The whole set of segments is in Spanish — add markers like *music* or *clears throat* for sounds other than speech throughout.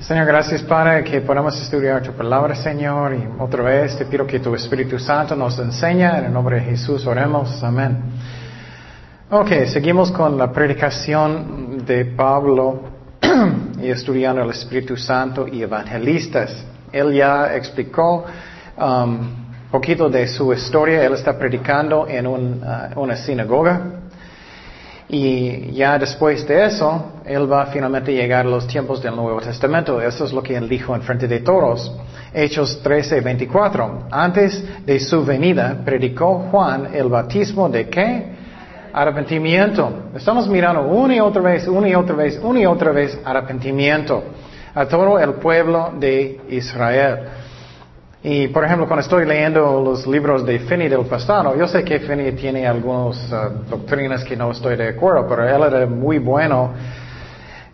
Señor, gracias Padre que podamos estudiar tu palabra, Señor, y otra vez te pido que tu Espíritu Santo nos enseñe. En el nombre de Jesús oremos. Amén. Ok, seguimos con la predicación de Pablo *clears throat* y estudiando el Espíritu Santo y evangelistas. Él ya explicó un um, poquito de su historia. Él está predicando en uh, una sinagoga y ya después de eso, Él va finalmente a llegar a los tiempos del Nuevo Testamento. Eso es lo que Él dijo en frente de todos. Hechos 13, 24. Antes de su venida, predicó Juan el bautismo de qué? Arrepentimiento. Estamos mirando una y otra vez, una y otra vez, una y otra vez arrepentimiento a todo el pueblo de Israel. Y por ejemplo, cuando estoy leyendo los libros de Finney del pasado, yo sé que Finney tiene algunas uh, doctrinas que no estoy de acuerdo, pero él era muy bueno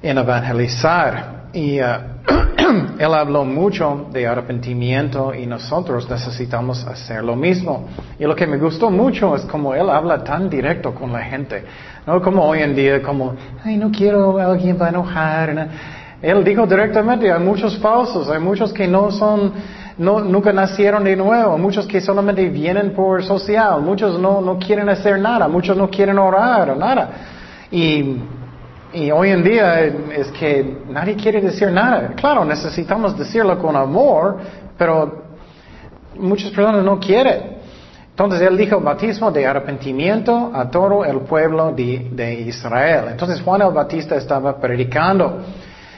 en evangelizar. Y uh, *clears throat* él habló mucho de arrepentimiento y nosotros necesitamos hacer lo mismo. Y lo que me gustó mucho es como él habla tan directo con la gente. No como hoy en día, como, ay, no quiero, alguien va a enojar. Él dijo directamente, hay muchos falsos, hay muchos que no son no, nunca nacieron de nuevo, muchos que solamente vienen por social, muchos no, no quieren hacer nada, muchos no quieren orar nada. Y, y hoy en día es que nadie quiere decir nada. Claro, necesitamos decirlo con amor, pero muchas personas no quieren. Entonces él dijo bautismo de arrepentimiento a todo el pueblo de, de Israel. Entonces Juan el Bautista estaba predicando.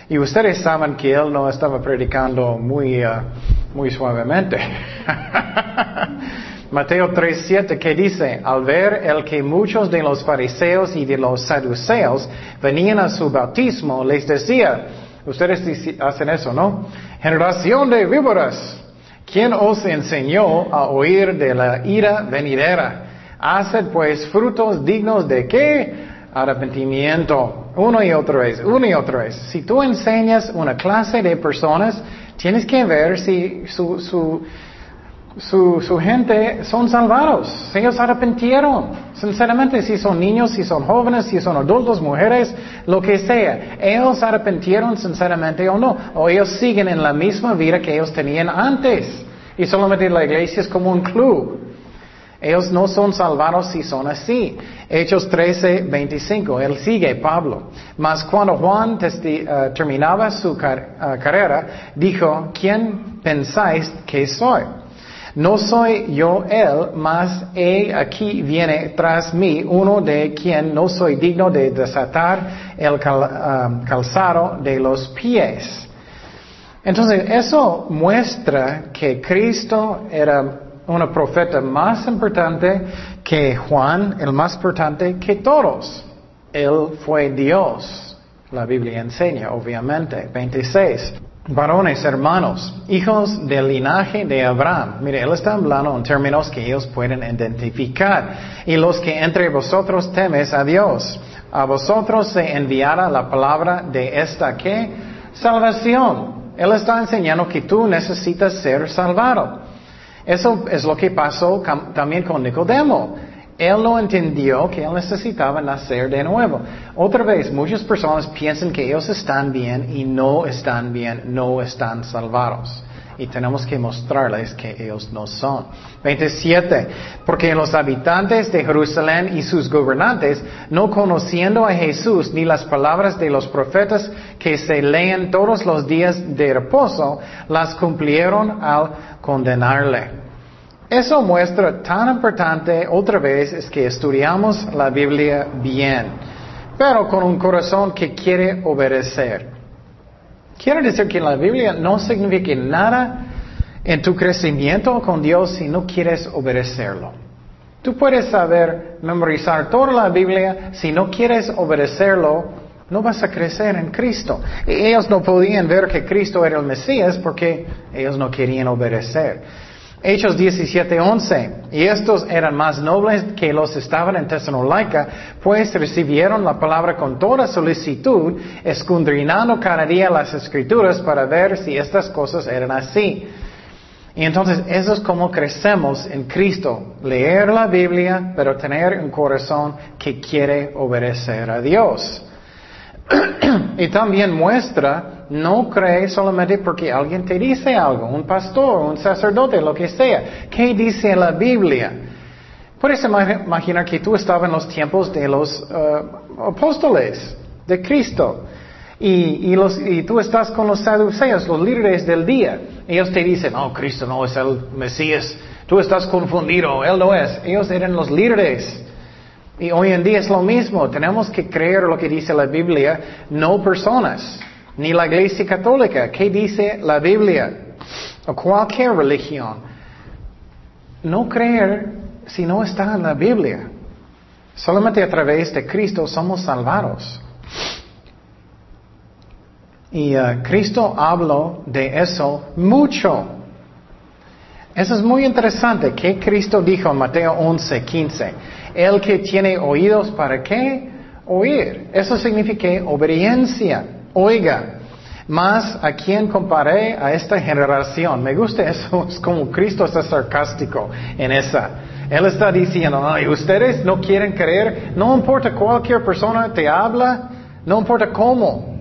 Y ustedes saben que él no estaba predicando muy, uh, muy suavemente. *laughs* Mateo 3:7 que dice, al ver el que muchos de los fariseos y de los saduceos venían a su bautismo, les decía, ustedes hacen eso, ¿no? Generación de víboras, ¿quién os enseñó a oír de la ira venidera? Haced pues frutos dignos de qué? Arrepentimiento. Uno y otra vez, uno y otra vez. Si tú enseñas una clase de personas, tienes que ver si su, su, su, gente son salvados, si ellos arrepintieron. Sinceramente, si son niños, si son jóvenes, si son adultos, mujeres, lo que sea, ellos arrepintieron sinceramente o no, o ellos siguen en la misma vida que ellos tenían antes. Y solamente la iglesia es como un club. Ellos no son salvados si son así. Hechos 13, 25. Él sigue, Pablo. Mas cuando Juan eh, terminaba su eh, carrera, dijo, ¿quién pensáis que soy? No soy yo él, mas he aquí viene tras mí uno de quien no soy digno de desatar el eh, calzado de los pies. Entonces, eso muestra que Cristo era un profeta más importante que Juan, el más importante que todos. Él fue Dios. La Biblia enseña, obviamente. 26. Varones, hermanos, hijos del linaje de Abraham. Mire, él está hablando en términos que ellos pueden identificar. Y los que entre vosotros temes a Dios, a vosotros se enviará la palabra de esta que salvación. Él está enseñando que tú necesitas ser salvado. Eso es lo que pasó también con Nicodemo. Él no entendió que él necesitaba nacer de nuevo. Otra vez, muchas personas piensan que ellos están bien y no están bien, no están salvados. Y tenemos que mostrarles que ellos no son. 27. Porque los habitantes de Jerusalén y sus gobernantes, no conociendo a Jesús ni las palabras de los profetas que se leen todos los días de reposo, las cumplieron al condenarle. Eso muestra tan importante otra vez es que estudiamos la Biblia bien, pero con un corazón que quiere obedecer. Quiero decir que la Biblia no significa nada en tu crecimiento con Dios si no quieres obedecerlo. Tú puedes saber memorizar toda la Biblia, si no quieres obedecerlo, no vas a crecer en Cristo. Ellos no podían ver que Cristo era el Mesías porque ellos no querían obedecer. Hechos 17:11. Y estos eran más nobles que los estaban en Tesalónica, pues recibieron la palabra con toda solicitud, escudriñando cada día las escrituras para ver si estas cosas eran así. Y entonces eso es como crecemos en Cristo, leer la Biblia, pero tener un corazón que quiere obedecer a Dios. *clears throat* y también muestra no cree solamente porque alguien te dice algo, un pastor, un sacerdote, lo que sea. ¿Qué dice la Biblia? Puedes imaginar que tú estabas en los tiempos de los uh, apóstoles de Cristo. Y, y, los, y, tú estás con los saduceos, los líderes del día. Ellos te dicen, oh, Cristo no es el Mesías. Tú estás confundido, Él no es. Ellos eran los líderes. Y hoy en día es lo mismo. Tenemos que creer lo que dice la Biblia, no personas, ni la Iglesia Católica. ¿Qué dice la Biblia? O cualquier religión. No creer si no está en la Biblia. Solamente a través de Cristo somos salvados. Y uh, Cristo habló de eso mucho. Eso es muy interesante. ¿Qué Cristo dijo en Mateo 11, 15? El que tiene oídos para qué? Oír. Eso significa obediencia. Oiga. Más a quien comparé a esta generación. Me gusta eso. Es como Cristo está sarcástico en esa. Él está diciendo, ay, ustedes no quieren creer, no importa cualquier persona te habla, no importa cómo.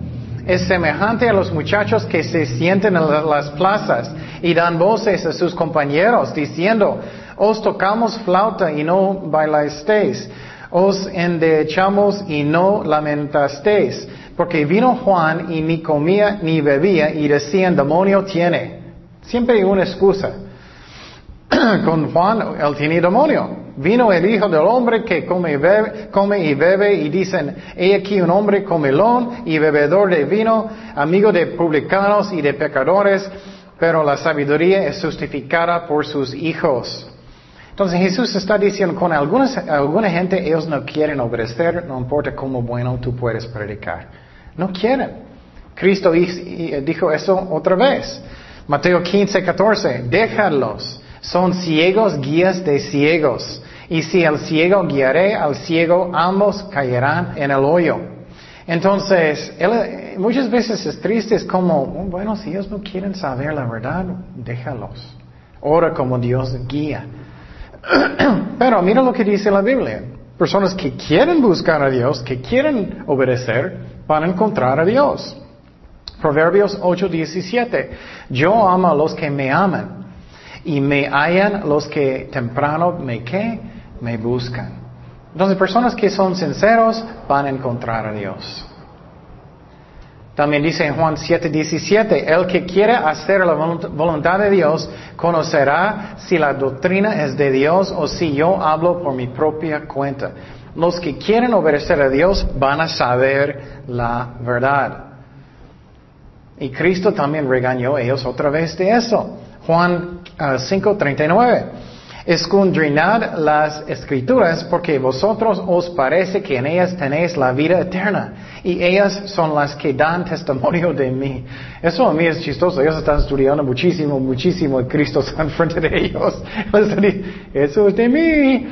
Es semejante a los muchachos que se sienten en las plazas y dan voces a sus compañeros diciendo, os tocamos flauta y no bailasteis, os endechamos y no lamentasteis, porque vino Juan y ni comía ni bebía y decían, demonio tiene. Siempre hay una excusa. *clears throat* con Juan, él tiene demonio. Vino el Hijo del Hombre que come y, bebe, come y bebe y dicen, he aquí un hombre comelón y bebedor de vino, amigo de publicanos y de pecadores, pero la sabiduría es justificada por sus hijos. Entonces Jesús está diciendo, con algunas, alguna gente ellos no quieren obedecer, no importa cómo bueno tú puedes predicar. No quieren. Cristo dijo eso otra vez. Mateo 15, 14, déjalos son ciegos guías de ciegos. Y si el ciego guiaré al ciego, ambos caerán en el hoyo. Entonces, muchas veces es triste, es como, oh, bueno, si ellos no quieren saber la verdad, déjalos. Ora como Dios guía. *clears throat* Pero mira lo que dice la Biblia. Personas que quieren buscar a Dios, que quieren obedecer, van a encontrar a Dios. Proverbios 8:17. Yo amo a los que me aman y me hallan los que temprano me que me buscan. Entonces, personas que son sinceros van a encontrar a Dios. También dice en Juan 7:17, el que quiere hacer la voluntad de Dios conocerá si la doctrina es de Dios o si yo hablo por mi propia cuenta. Los que quieren obedecer a Dios van a saber la verdad. Y Cristo también regañó a ellos otra vez de eso. Juan 5:39. Escondrinad las escrituras porque vosotros os parece que en ellas tenéis la vida eterna y ellas son las que dan testimonio de mí. Eso a mí es chistoso. Ellos están estudiando muchísimo, muchísimo y Cristo *laughs* está enfrente de ellos. Eso es de mí.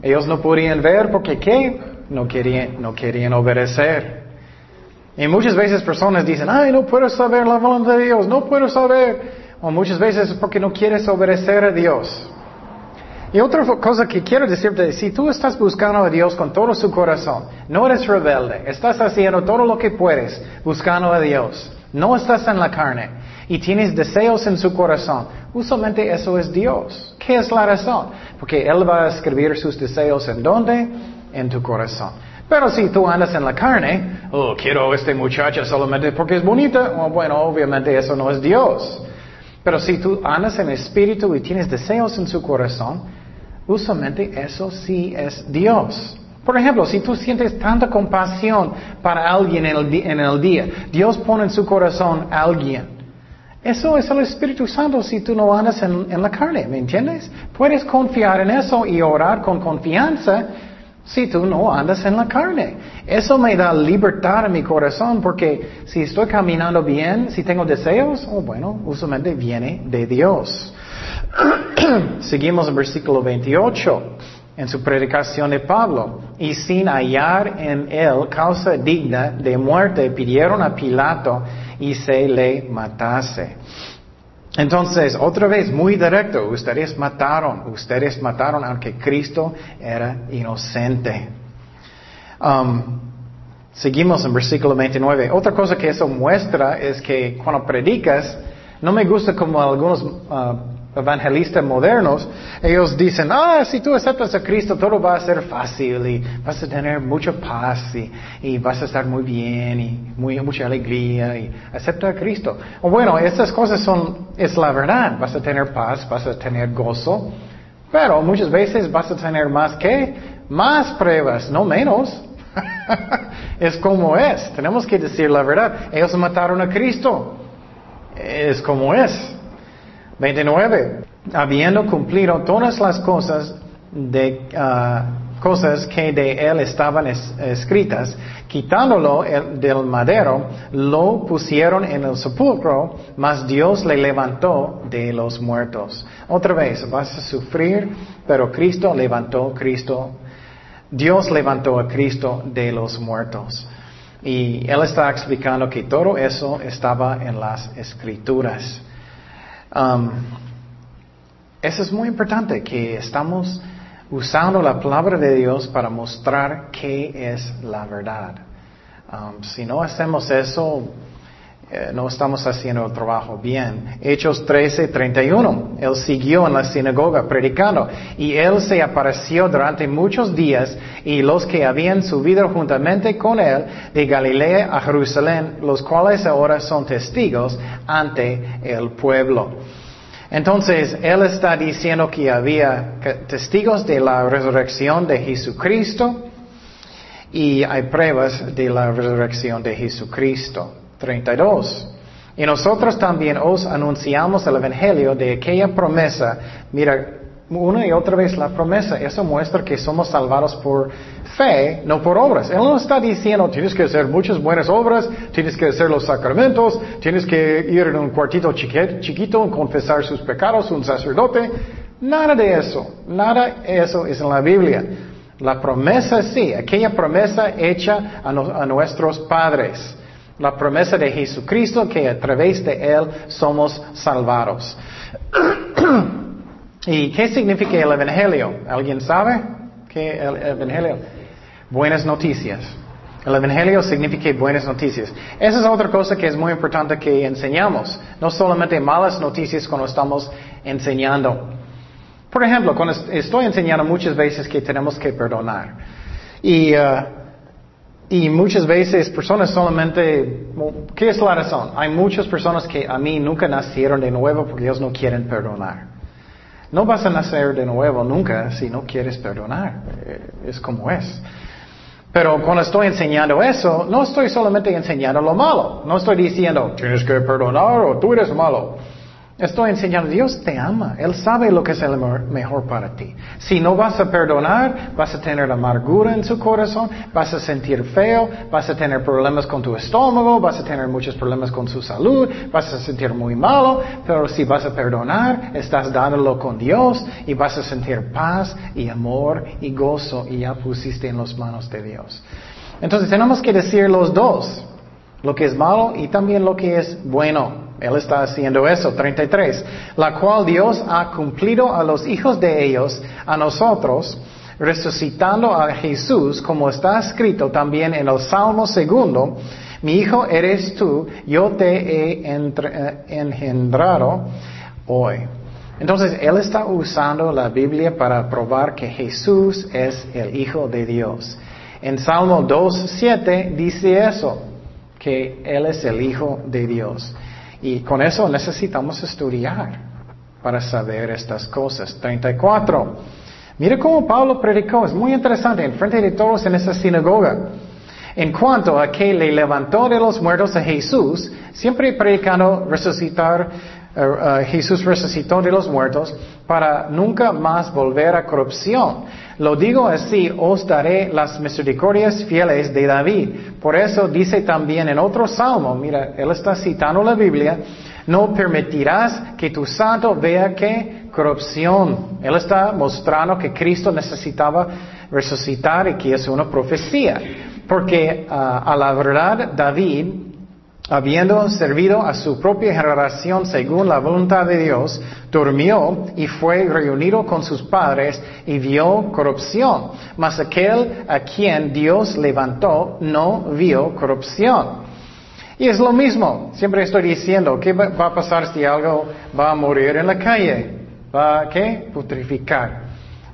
Ellos no podían ver porque ¿qué? No querían, no querían obedecer. Y muchas veces personas dicen, ay, no puedo saber la voluntad de Dios, no puedo saber. O muchas veces es porque no quieres obedecer a Dios. Y otra cosa que quiero decirte, si tú estás buscando a Dios con todo su corazón, no eres rebelde, estás haciendo todo lo que puedes buscando a Dios, no estás en la carne y tienes deseos en su corazón, usualmente eso es Dios. ¿Qué es la razón? Porque Él va a escribir sus deseos en dónde? En tu corazón. Pero si tú andas en la carne, oh, quiero a este muchacho solamente porque es bonita, oh, bueno, obviamente eso no es Dios. Pero si tú andas en espíritu y tienes deseos en su corazón, usualmente eso sí es Dios. Por ejemplo, si tú sientes tanta compasión para alguien en el, día, Dios pone en su corazón a alguien. Eso es el Espíritu Santo si tú no andas en la carne, ¿me entiendes? Puedes confiar en eso y orar con confianza si tú no andas en la carne. Eso me da libertad en mi corazón porque si estoy caminando bien, si tengo deseos, oh, bueno, usualmente viene de Dios. *coughs* Seguimos en versículo 28, en su predicación de Pablo. Y sin hallar en él causa digna de muerte, pidieron a Pilato y se le matase. Entonces, otra vez, muy directo, ustedes mataron, ustedes mataron aunque Cristo era inocente. Um, Seguimos en versículo 29. Otra cosa que eso muestra es que cuando predicas, no me gusta como algunos uh, evangelistas modernos, ellos dicen, ah, si tú aceptas a Cristo, todo va a ser fácil y vas a tener mucha paz y, vas a estar muy bien y muy, mucha alegría y acepta a Cristo. Bueno, estas cosas son, es la verdad, vas a tener paz, vas a tener gozo, pero muchas veces vas a tener más que, más pruebas, no menos. *laughs* es como es. Tenemos que decir la verdad. Ellos mataron a Cristo. Es como es. 29. Habiendo cumplido todas las cosas de ah, cosas que de él estaban escritas, quitándolo del madero, lo pusieron en el sepulcro, mas Dios le levantó de los muertos. Otra vez, vas a sufrir, pero Cristo levantó Cristo Dios levantó a Cristo de los muertos. Y Él está explicando que todo eso estaba en las escrituras. Um, eso es muy importante, que estamos usando la palabra de Dios para mostrar qué es la verdad. Um, si no hacemos eso, eh, no estamos haciendo el trabajo bien. Hechos 13, 31. Él siguió en la sinagoga predicando y él se apareció durante muchos días y los que habían subido juntamente con él de Galilea a Jerusalén, los cuales ahora son testigos ante el pueblo. Entonces, él está diciendo que había testigos de la resurrección de Jesucristo y hay pruebas de la resurrección de Jesucristo. 32. Y nosotros también os anunciamos el Evangelio de aquella promesa. Mira, una y otra vez la promesa, eso muestra que somos salvados por fe, no por obras. Él no está diciendo, tienes que hacer muchas buenas obras, tienes que hacer los sacramentos, tienes que ir en un cuartito chiquito, confesar sus pecados, un sacerdote. Nada de eso, nada de eso es en la Biblia. La promesa sí, aquella promesa hecha a nuestros padres. La promesa de Jesucristo que a través de Él somos salvados. *clears throat* ¿Y qué significa el Evangelio? ¿Alguien sabe qué el Evangelio? Buenas noticias. El Evangelio significa buenas noticias. Esa es otra cosa que es muy importante que enseñamos. No solamente malas noticias cuando estamos enseñando. Por ejemplo, cuando estoy enseñando muchas veces que tenemos que perdonar. Y uh, y muchas veces personas solamente, ¿qué es la razón? Hay muchas personas que a mí nunca nacieron de nuevo porque ellos no quieren perdonar. No vas a nacer de nuevo nunca si no quieres perdonar. Eh, es como es. Pero cuando estoy enseñando eso, no estoy solamente enseñando lo malo. No estoy diciendo, tienes que perdonar o tú eres malo. Estoy enseñando, Dios te ama, Él sabe lo que es el mejor para ti. Si no vas a perdonar, vas a tener amargura en su corazón, vas a sentir feo, vas a tener problemas con tu estómago, vas a tener muchos problemas con su salud, vas a sentir muy malo, pero si vas a perdonar, estás dándolo con Dios y vas a sentir paz y amor y gozo y ya pusiste en las manos de Dios. Entonces tenemos que decir los dos, lo que es malo y también lo que es bueno. Él está haciendo eso, 33, la cual Dios ha cumplido a los hijos de ellos, a nosotros, resucitando a Jesús, como está escrito también en el Salmo segundo, mi hijo eres tú, yo te he eh, engendrado hoy. Entonces, Él está usando la Biblia para probar que Jesús es el Hijo de Dios. En Salmo 2.7 dice eso, que Él es el Hijo de Dios. Y con eso necesitamos estudiar para saber estas cosas. 34. Mira cómo Pablo predicó, es muy interesante, en frente de todos en esa sinagoga. En cuanto a que le levantó de los muertos a Jesús, siempre predicando resucitar, eh, eh, Jesús resucitó de los muertos para nunca más volver a corrupción. Lo digo así, os daré las misericordias fieles de David. Por eso dice también en otro salmo, mira, él está citando la Biblia, no permitirás que tu santo vea que corrupción. Él está mostrando que Cristo necesitaba resucitar y que es una profecía. Porque ah, a la verdad David habiendo servido a su propia generación según la voluntad de Dios, durmió y fue reunido con sus padres y vio corrupción. Mas aquel a quien Dios levantó no vio corrupción. Y es lo mismo, siempre estoy diciendo, ¿qué va a pasar si algo va a morir en la calle? ¿Va a qué? Putrificar.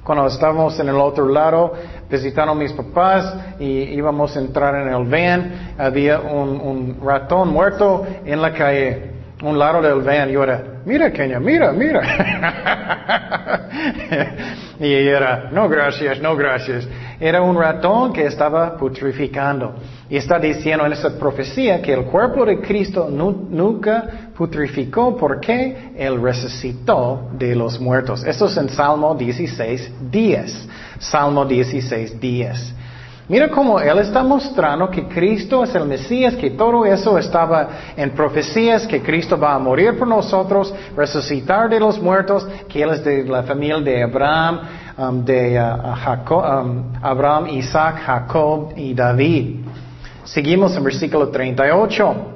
Cuando estábamos en el otro lado, visitando a mis papás y íbamos a entrar en el van, había un, ratón muerto en la calle, un lado del van. Yo era, mira Kenia, mira, mira. *laughs* y era, no gracias, no gracias. Era un ratón que estaba putrificando. Y está diciendo en esa profecía que el cuerpo de Cristo nunca putrificó porque Él resucitó de los muertos. Esto es en Salmo 16, 10. Salmo 16, 10. Mira cómo Él está mostrando que Cristo es el Mesías, que todo eso estaba en profecías, que Cristo va a morir por nosotros, resucitar de los muertos, que Él es de la familia de Abraham, um, de uh, Jacob, um, Abraham, Isaac, Jacob y David. Seguimos en versículo 38.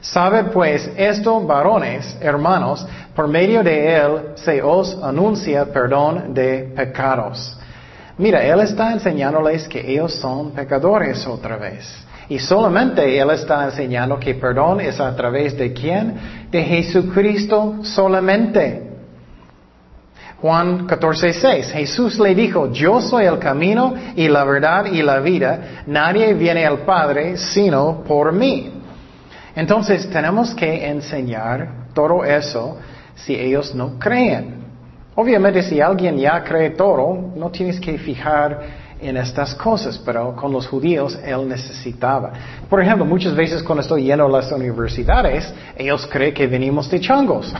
Sabe pues esto, varones, hermanos, por medio de él se os anuncia perdón de pecados. Mira, él está enseñándoles que ellos son pecadores otra vez. Y solamente Él está enseñando que perdón es a través de quién? De Jesucristo solamente. Juan 14:6. Jesús le dijo, yo soy el camino y la verdad y la vida. Nadie viene al Padre sino por mí. Entonces tenemos que enseñar todo eso si ellos no creen. Obviamente si alguien ya cree todo, no tienes que fijar en estas cosas, pero con los judíos él necesitaba. Por ejemplo, muchas veces cuando estoy yendo las universidades, ellos creen que venimos de changos.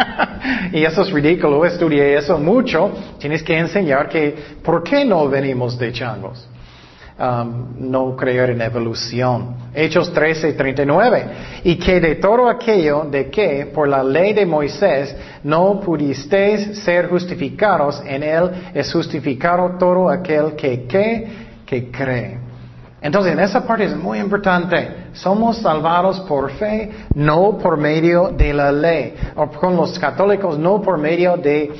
*laughs* y eso es ridículo, estudié eso mucho. Tienes que enseñar que, ¿por qué no venimos de changos? Um, no creer en evolución. Hechos 13, 39. Y que de todo aquello de que por la ley de Moisés no pudisteis ser justificados, en él es justificado todo aquel que, que, que cree. Entonces, en esa parte es muy importante. Somos salvados por fe, no por medio de la ley. O con los católicos, no por medio de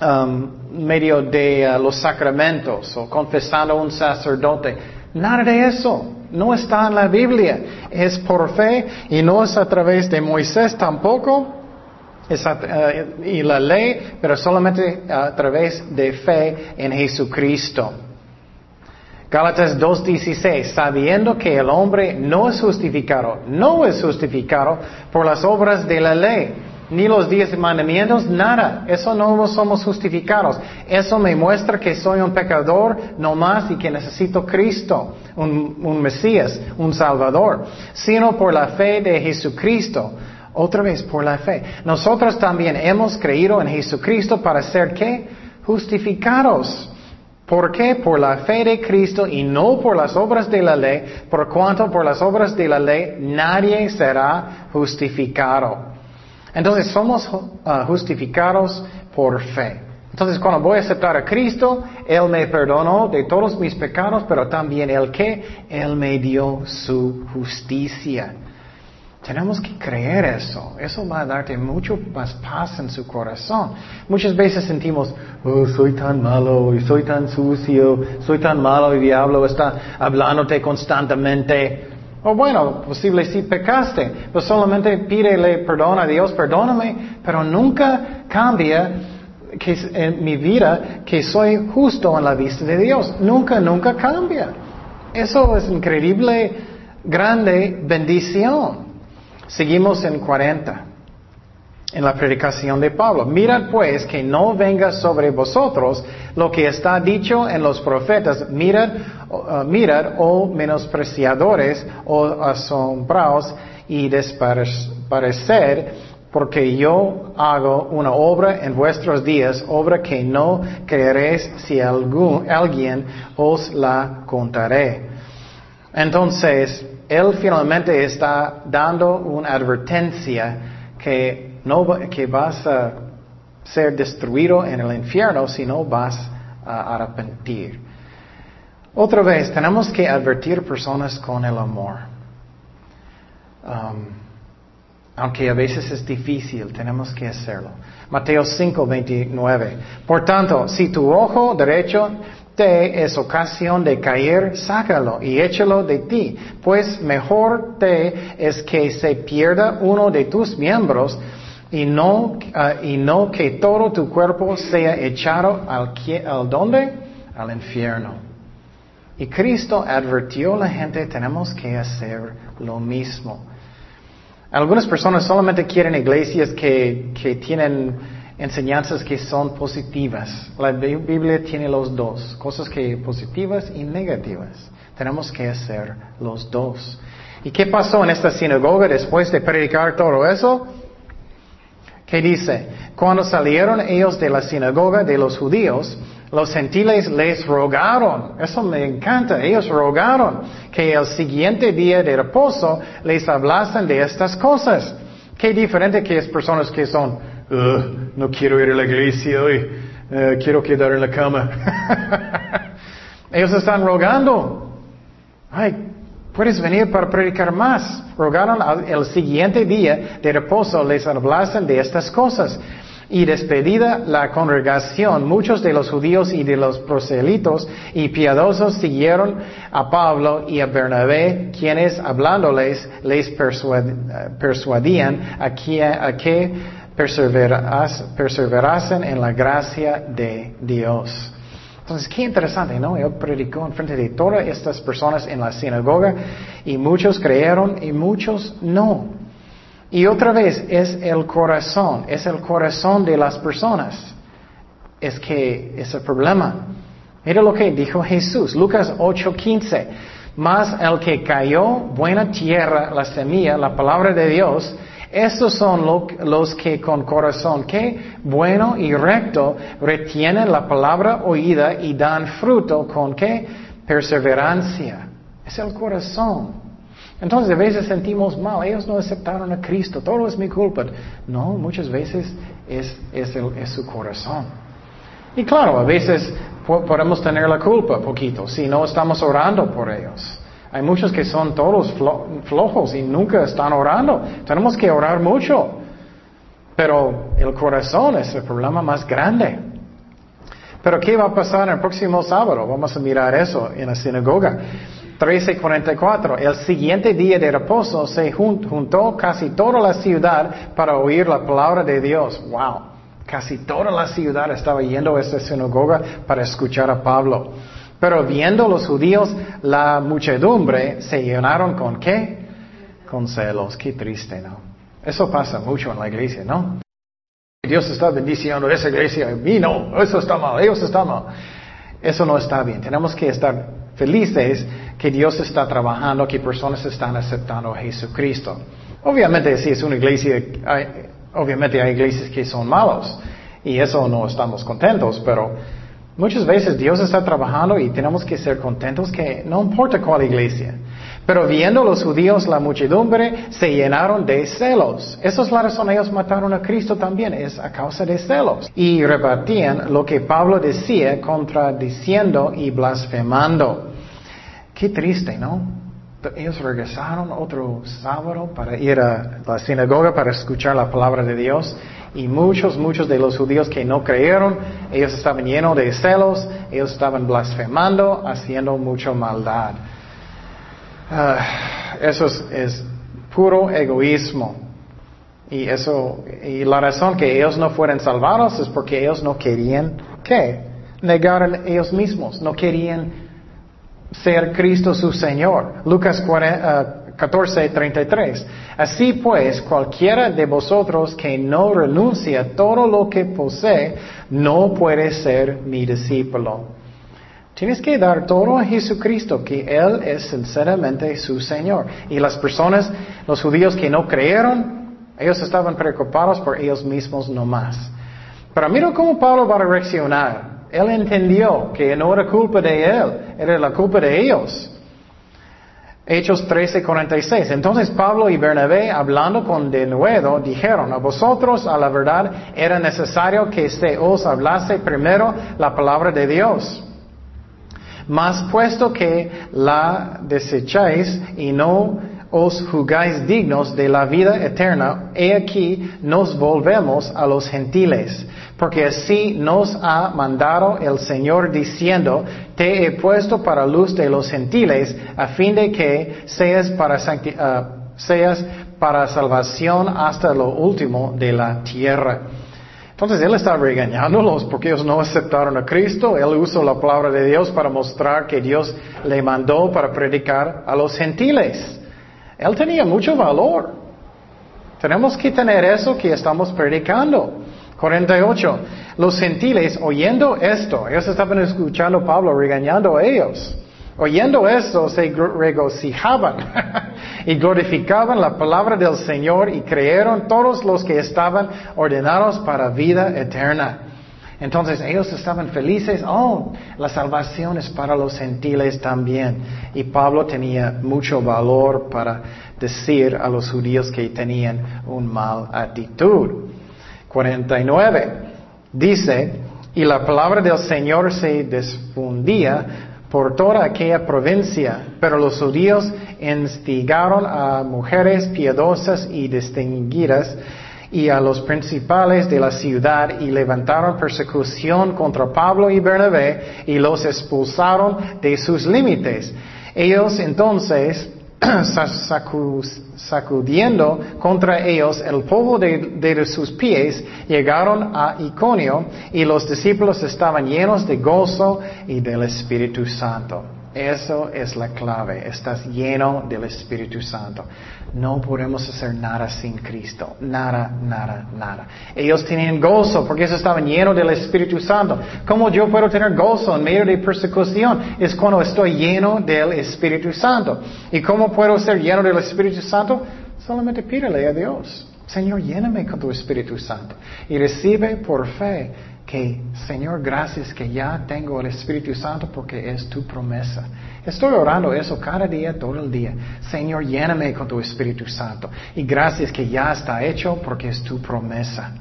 um, medio de uh, los sacramentos o confesando a un sacerdote. Nada de eso. No está en la Biblia. Es por fe y no es a través de Moisés tampoco. Es uh, y la ley, pero solamente a través de fe en Jesucristo. Gálatas 2.16, sabiendo que el hombre no es justificado, no es justificado por las obras de la ley, ni los diez mandamientos, nada. Eso no somos justificados. Eso me muestra que soy un pecador no más y que necesito Cristo, un, Mesías, un Salvador, sino por la fe de Jesucristo. Otra vez, por la fe. Nosotros también hemos creído en Jesucristo para ser qué? Justificados. ¿Por qué? Por la fe de Cristo y no por las obras de la ley, por cuanto por las obras de la ley nadie será justificado. Entonces somos uh, justificados por fe. Entonces cuando voy a aceptar a Cristo, Él me perdonó de todos mis pecados, pero también Él que Él me dio su justicia. Tenemos que creer eso. Eso va a darte mucho más paz en su corazón. Muchas veces sentimos, oh, soy tan malo soy tan sucio, soy tan malo el diablo está hablándote constantemente. O bueno, posible si pecaste, pues solamente pídele perdón a Dios, perdóname, pero nunca cambia que en mi vida que soy justo en la vista de Dios. Nunca, nunca cambia. Eso es increíble, grande bendición. Seguimos en 40 en la predicación de Pablo. Mirad pues que no venga sobre vosotros lo que está dicho en los profetas. Mirad, uh, mirad, oh menospreciadores, oh asombrados y desparecer, porque yo hago una obra en vuestros días, obra que no creeréis si algún, alguien os la contaré. Entonces, él finalmente está dando una advertencia que no que vas a ser destruido en el infierno, sino vas a arrepentir. Otra vez, tenemos que advertir personas con el amor. Um, aunque a veces es difícil, tenemos que hacerlo. Mateo 5, 29. Por tanto, si tu ojo derecho te es ocasión de caer, sácalo y échalo de ti, pues mejor te es que se pierda uno de tus miembros y no, ah, y no que todo tu cuerpo sea echado al, al dónde? Al infierno. Y Cristo advirtió a la gente, tenemos que hacer lo mismo. Algunas personas solamente quieren iglesias que, que tienen enseñanzas que son positivas. La Biblia tiene los dos, cosas que positivas y negativas. Tenemos que hacer los dos. ¿Y qué pasó en esta sinagoga después de predicar todo eso? ¿Qué dice? Cuando salieron ellos de la sinagoga de los judíos, los gentiles les rogaron, eso me encanta, ellos rogaron que el siguiente día de reposo les hablasen de estas cosas. Qué diferente que es personas que son, no quiero ir a la iglesia hoy, eh, quiero quedar en la cama. *laughs* ellos están rogando, ay, puedes venir para predicar más. Rogaron el siguiente día de reposo les hablasen de estas cosas. Y despedida la congregación, muchos de los judíos y de los proselitos y piadosos siguieron a Pablo y a Bernabé, quienes hablándoles les persuadían a que, perseverasen en la gracia de Dios. Entonces, qué interesante, ¿no? Él predicó en frente de todas estas personas en la sinagoga y muchos creyeron y muchos no. Y otra vez es el corazón, es el corazón de las personas. Es que es el problema. Mira lo que dijo Jesús, Lucas 8:15. Más el que cayó buena tierra, la semilla, la palabra de Dios, estos son los que con corazón que bueno y recto retienen la palabra oída y dan fruto con qué perseverancia. Es el corazón. Entonces, a veces sentimos mal, ellos no aceptaron a Cristo, todo es mi culpa. No, muchas veces es, es, su corazón. Y claro, a veces podemos tener la culpa poquito si no estamos orando por ellos. Hay muchos que son todos flojos y nunca están orando. Tenemos que orar mucho. Pero el corazón es el problema más grande. Pero ¿qué va a pasar el próximo sábado? Vamos a mirar eso en la sinagoga. 13:44. El siguiente día de reposo se juntó casi toda la ciudad para oír la palabra de Dios. Wow. Casi toda la ciudad estaba yendo a esta sinagoga para escuchar a Pablo. Pero viendo los judíos la muchedumbre, se llenaron con qué? Con celos. Qué triste, ¿no? Eso pasa mucho en la iglesia, ¿no? Dios está bendiciendo esa iglesia, y no, eso está mal, ellos están mal. Eso no está bien. Tenemos que estar felices que Dios está trabajando, que personas están aceptando a Jesucristo. Obviamente, si es una iglesia, obviamente hay iglesias que son malos y eso no estamos contentos, pero Muchas veces Dios está trabajando y tenemos que ser contentos que no importa cuál iglesia. Pero viendo los judíos la muchedumbre, se llenaron de celos. Esa es la razón ellos mataron a Cristo también, es a causa de celos. Y rebatían lo que Pablo decía, contradiciendo y blasfemando. Qué triste, ¿no? Ellos regresaron otro sábado para ir a la sinagoga para escuchar la palabra de Dios y muchos, muchos de los judíos que no creyeron, ellos estaban llenos de celos, ellos estaban blasfemando, haciendo mucha maldad. Ah, eso es, puro egoísmo. Y eso, y la razón que ellos no fueron salvados es porque ellos no querían, ¿qué? Negaron ellos mismos, no querían ser Cristo su Señor. Lucas 40, 14:33. Así pues, cualquiera de vosotros que no renuncia a todo lo que posee, no puede ser mi discípulo. Tienes que dar todo a Jesucristo, que Él es sinceramente su Señor. Y las personas, los judíos que no creyeron, ellos estaban preocupados por ellos mismos nomás. Pero mira cómo Pablo va a reaccionar. Él entendió que no era culpa de él, era la culpa de ellos. Hechos 13:46. Entonces Pablo y Bernabé, hablando con denuedo, dijeron, a vosotros a la verdad era necesario que se os hablase primero la palabra de Dios. Mas puesto que la desecháis y no os jugáis dignos de la vida eterna, he aquí nos volvemos a los gentiles, porque así nos ha mandado el Señor diciendo, te he puesto para luz de los gentiles, a fin de que seas para, ah, seas para salvación hasta lo último de la tierra. Entonces él está regañándolos porque ellos no aceptaron a Cristo. Él usó la palabra de Dios para mostrar que Dios le mandó para predicar a los gentiles. Él tenía mucho valor. Tenemos que tener eso que estamos predicando. 48. Los gentiles oyendo esto, ellos estaban escuchando a Pablo regañando a ellos. Oyendo esto se regocijaban *laughs* y glorificaban la palabra del Señor y creyeron todos los que estaban ordenados para vida eterna. Entonces ellos estaban felices, oh, la salvación es para los gentiles también. Y Pablo tenía mucho valor para decir a los judíos que tenían un mal actitud. 49. Dice, y la palabra del Señor se difundía por toda aquella provincia, pero los judíos instigaron a mujeres piadosas y distinguidas y a los principales de la ciudad y levantaron persecución contra Pablo y Bernabé y los expulsaron de sus límites. Ellos entonces *clears throat* sacudiendo contra ellos el polvo de, sus pies, llegaron a Iconio y los discípulos estaban llenos de gozo y del Espíritu Santo. Eso es la clave. Estás lleno del Espíritu Santo. No podemos hacer nada sin Cristo. Nada, nada, nada. Ellos tenían gozo porque ellos estaban llenos del Espíritu Santo. ¿Cómo yo puedo tener gozo en medio de persecución? Es cuando estoy lleno del Espíritu Santo. ¿Y cómo puedo ser lleno del Espíritu Santo? Solamente pídele a Dios. Señor, lléname con tu Espíritu Santo. Y recibe por fe que, Señor, gracias que ya tengo el Espíritu Santo porque es tu promesa. Estoy orando eso cada día, todo el día. Señor, lléname con tu Espíritu Santo. Y gracias que ya está hecho porque es tu promesa.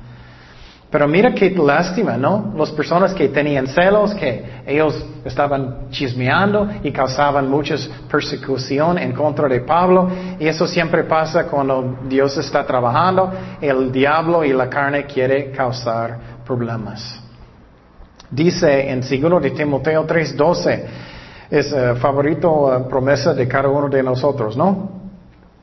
Pero mira qué lástima, ¿no? Las personas que tenían celos, que ellos estaban chismeando y causaban mucha persecución en contra de Pablo. Y eso siempre pasa cuando Dios está trabajando. El diablo y la carne quiere causar problemas. Dice en 2 de Timoteo 3:12, es uh, favorito eh, promesa de cada uno de nosotros, ¿no?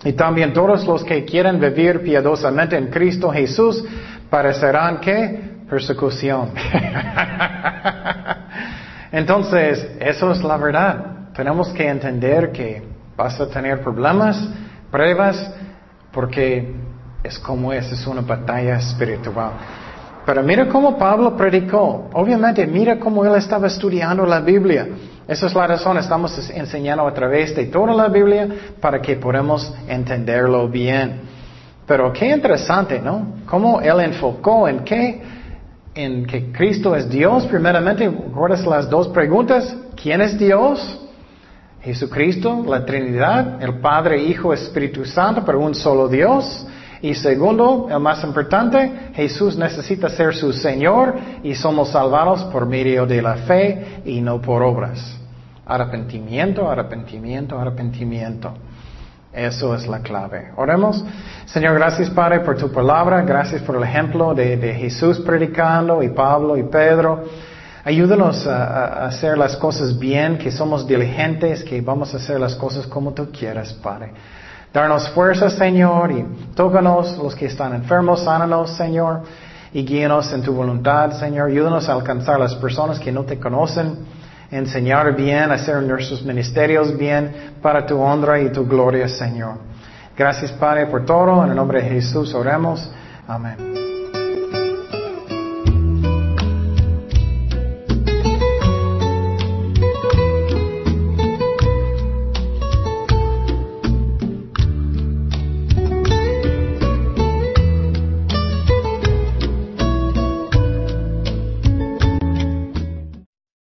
Y también todos los que quieren vivir piadosamente en Cristo Jesús parecerán que persecución. *laughs* Entonces, eso es la verdad. Tenemos que entender que vas a tener problemas, pruebas, porque es como es, es una batalla espiritual. Pero mira cómo Pablo predicó. Obviamente, mira cómo él estaba estudiando la Biblia. Esa es la razón, estamos enseñando a través de toda la Biblia para que podamos entenderlo bien. Pero qué interesante, ¿no? Cómo él enfocó en qué, en que Cristo es Dios. Primeramente, ¿recuerdas las dos preguntas? ¿Quién es Dios? Jesucristo, la Trinidad, el Padre, Hijo, Espíritu Santo, pero un solo Dios. Y segundo, el más importante, Jesús necesita ser su Señor y somos salvados por medio de la fe y no por obras. Arrepentimiento, arrepentimiento, arrepentimiento. Eso es la clave. Oremos. Señor, gracias Padre por tu palabra. Gracias por el ejemplo de, Jesús predicando y Pablo y Pedro. Ayúdanos a, hacer las cosas bien, que somos diligentes, que vamos a hacer las cosas como tú quieras, Padre. Darnos fuerza, Señor, y tócanos los que están enfermos, sánanos, Señor, y guíanos en tu voluntad, Señor. Ayúdanos a alcanzar a las personas que no te conocen, enseñar bien, hacer nuestros ministerios bien para tu honra y tu gloria, Señor. Gracias, Padre, por todo. En el nombre de Jesús oremos. Amén.